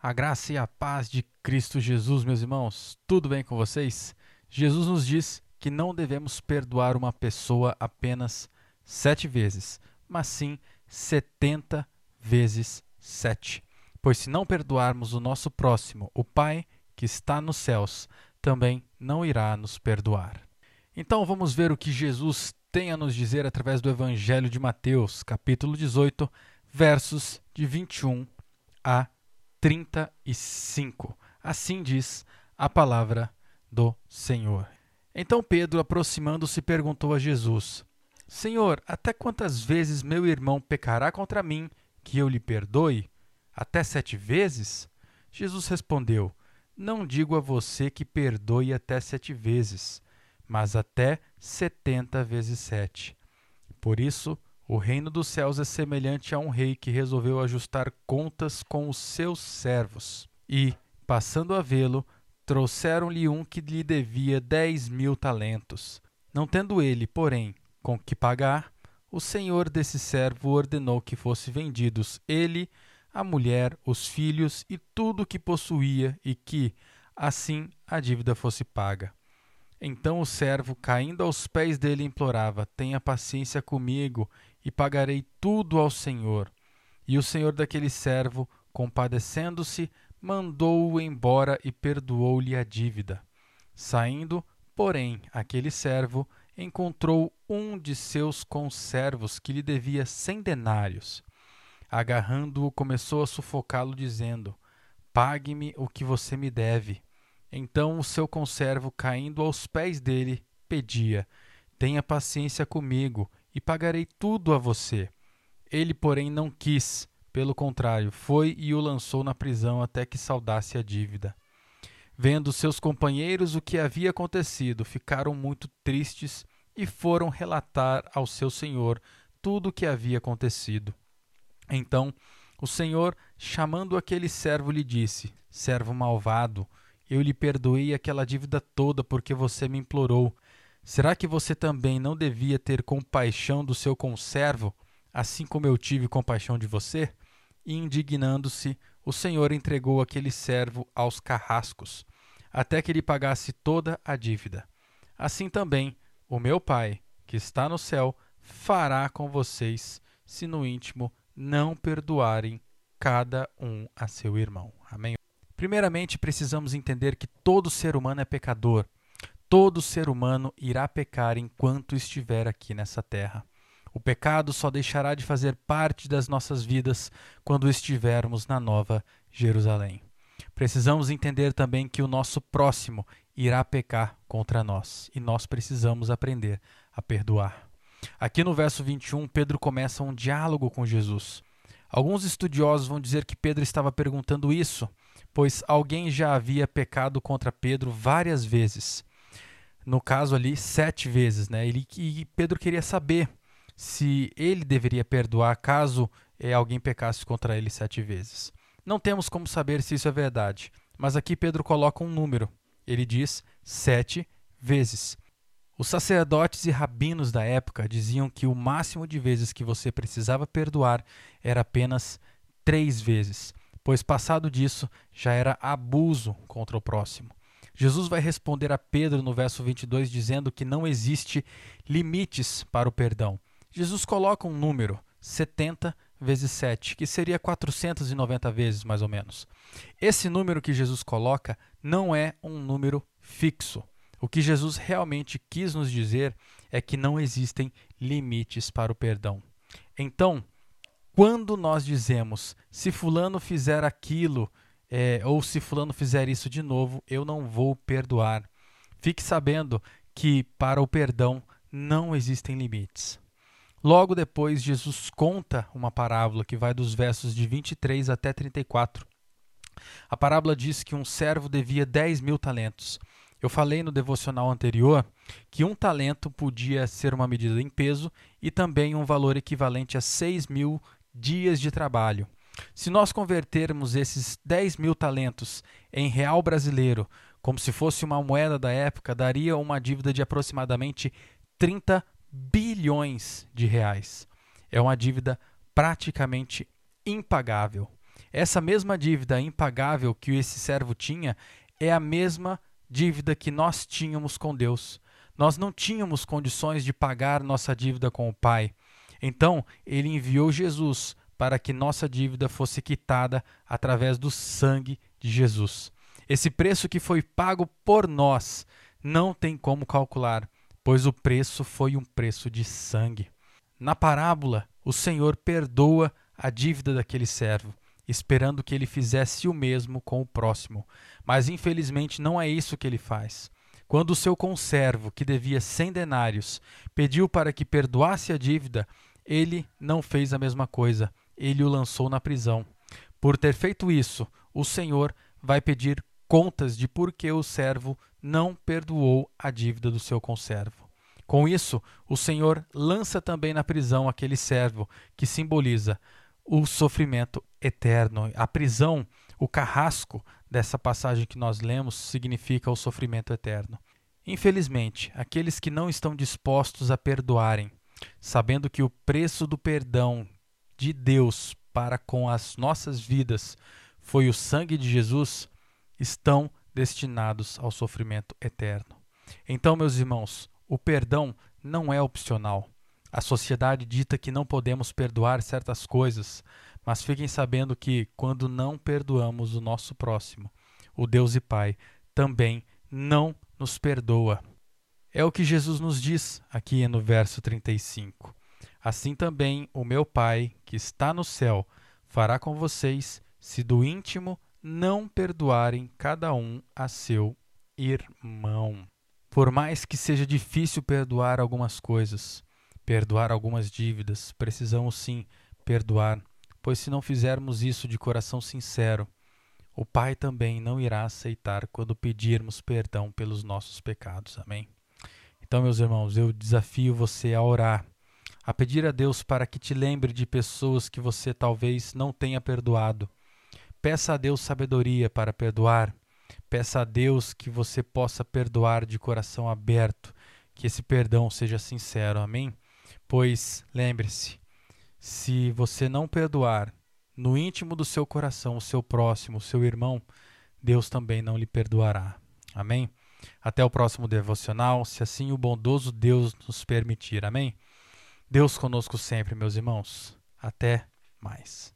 A graça e a paz de Cristo Jesus, meus irmãos, tudo bem com vocês? Jesus nos diz que não devemos perdoar uma pessoa apenas sete vezes, mas sim setenta vezes sete. Pois se não perdoarmos o nosso próximo, o Pai que está nos céus também não irá nos perdoar. Então vamos ver o que Jesus tem a nos dizer através do Evangelho de Mateus, capítulo 18, versos de 21 a 35. Assim diz a palavra do Senhor. Então Pedro, aproximando-se, perguntou a Jesus: Senhor, até quantas vezes meu irmão pecará contra mim que eu lhe perdoe? Até sete vezes? Jesus respondeu: Não digo a você que perdoe até sete vezes, mas até setenta vezes sete. Por isso, o reino dos céus é semelhante a um rei que resolveu ajustar contas com os seus servos. E, passando a vê-lo, trouxeram-lhe um que lhe devia dez mil talentos. Não tendo ele, porém, com que pagar, o senhor desse servo ordenou que fosse vendidos ele, a mulher, os filhos e tudo o que possuía, e que, assim, a dívida fosse paga. Então o servo, caindo aos pés dele, implorava: Tenha paciência comigo e pagarei tudo ao Senhor. E o senhor daquele servo, compadecendo-se, mandou-o embora e perdoou-lhe a dívida. Saindo, porém, aquele servo encontrou um de seus conservos que lhe devia cem denários. Agarrando-o, começou a sufocá-lo, dizendo: Pague-me o que você me deve. Então o seu conservo, caindo aos pés dele, pedia: Tenha paciência comigo e pagarei tudo a você. Ele, porém, não quis, pelo contrário, foi e o lançou na prisão até que saudasse a dívida. Vendo seus companheiros o que havia acontecido, ficaram muito tristes e foram relatar ao seu senhor tudo o que havia acontecido. Então o senhor, chamando aquele servo, lhe disse: Servo malvado, eu lhe perdoei aquela dívida toda porque você me implorou. Será que você também não devia ter compaixão do seu conservo, assim como eu tive compaixão de você? E indignando-se, o Senhor entregou aquele servo aos carrascos, até que ele pagasse toda a dívida. Assim também, o meu Pai, que está no céu, fará com vocês, se no íntimo não perdoarem cada um a seu irmão. Amém. Primeiramente, precisamos entender que todo ser humano é pecador todo ser humano irá pecar enquanto estiver aqui nessa terra. O pecado só deixará de fazer parte das nossas vidas quando estivermos na Nova Jerusalém. Precisamos entender também que o nosso próximo irá pecar contra nós e nós precisamos aprender a perdoar. Aqui no verso 21, Pedro começa um diálogo com Jesus. Alguns estudiosos vão dizer que Pedro estava perguntando isso, pois alguém já havia pecado contra Pedro várias vezes no caso ali, sete vezes. Né? Ele, e Pedro queria saber se ele deveria perdoar caso é, alguém pecasse contra ele sete vezes. Não temos como saber se isso é verdade, mas aqui Pedro coloca um número. Ele diz sete vezes. Os sacerdotes e rabinos da época diziam que o máximo de vezes que você precisava perdoar era apenas três vezes, pois passado disso já era abuso contra o próximo. Jesus vai responder a Pedro no verso 22 dizendo que não existe limites para o perdão. Jesus coloca um número, 70 vezes 7, que seria 490 vezes mais ou menos. Esse número que Jesus coloca não é um número fixo. O que Jesus realmente quis nos dizer é que não existem limites para o perdão. Então, quando nós dizemos, se Fulano fizer aquilo, é, ou se fulano fizer isso de novo, eu não vou perdoar. Fique sabendo que para o perdão não existem limites. Logo depois, Jesus conta uma parábola que vai dos versos de 23 até 34. A parábola diz que um servo devia 10 mil talentos. Eu falei no devocional anterior que um talento podia ser uma medida em peso e também um valor equivalente a 6 mil dias de trabalho. Se nós convertermos esses 10 mil talentos em real brasileiro, como se fosse uma moeda da época, daria uma dívida de aproximadamente 30 bilhões de reais. É uma dívida praticamente impagável. Essa mesma dívida impagável que esse servo tinha é a mesma dívida que nós tínhamos com Deus. Nós não tínhamos condições de pagar nossa dívida com o Pai. Então, ele enviou Jesus para que nossa dívida fosse quitada através do sangue de Jesus. Esse preço que foi pago por nós não tem como calcular, pois o preço foi um preço de sangue. Na parábola, o Senhor perdoa a dívida daquele servo, esperando que ele fizesse o mesmo com o próximo. Mas infelizmente não é isso que ele faz. Quando o seu conservo, que devia cem denários, pediu para que perdoasse a dívida, ele não fez a mesma coisa, ele o lançou na prisão. Por ter feito isso, o Senhor vai pedir contas de por que o servo não perdoou a dívida do seu conservo. Com isso, o Senhor lança também na prisão aquele servo que simboliza o sofrimento eterno. A prisão, o carrasco dessa passagem que nós lemos, significa o sofrimento eterno. Infelizmente, aqueles que não estão dispostos a perdoarem, sabendo que o preço do perdão de Deus para com as nossas vidas foi o sangue de Jesus, estão destinados ao sofrimento eterno. Então, meus irmãos, o perdão não é opcional. A sociedade dita que não podemos perdoar certas coisas, mas fiquem sabendo que, quando não perdoamos o nosso próximo, o Deus e Pai também não nos perdoa. É o que Jesus nos diz aqui no verso 35. Assim também o meu Pai, que está no céu, fará com vocês, se do íntimo não perdoarem cada um a seu irmão. Por mais que seja difícil perdoar algumas coisas, perdoar algumas dívidas, precisamos sim perdoar, pois se não fizermos isso de coração sincero, o Pai também não irá aceitar quando pedirmos perdão pelos nossos pecados. Amém? Então, meus irmãos, eu desafio você a orar, a pedir a Deus para que te lembre de pessoas que você talvez não tenha perdoado Peça a Deus sabedoria para perdoar. Peça a Deus que você possa perdoar de coração aberto, que esse perdão seja sincero. Amém? Pois lembre-se, se você não perdoar no íntimo do seu coração o seu próximo, o seu irmão, Deus também não lhe perdoará. Amém? Até o próximo devocional, se assim o bondoso Deus nos permitir. Amém? Deus conosco sempre, meus irmãos. Até mais.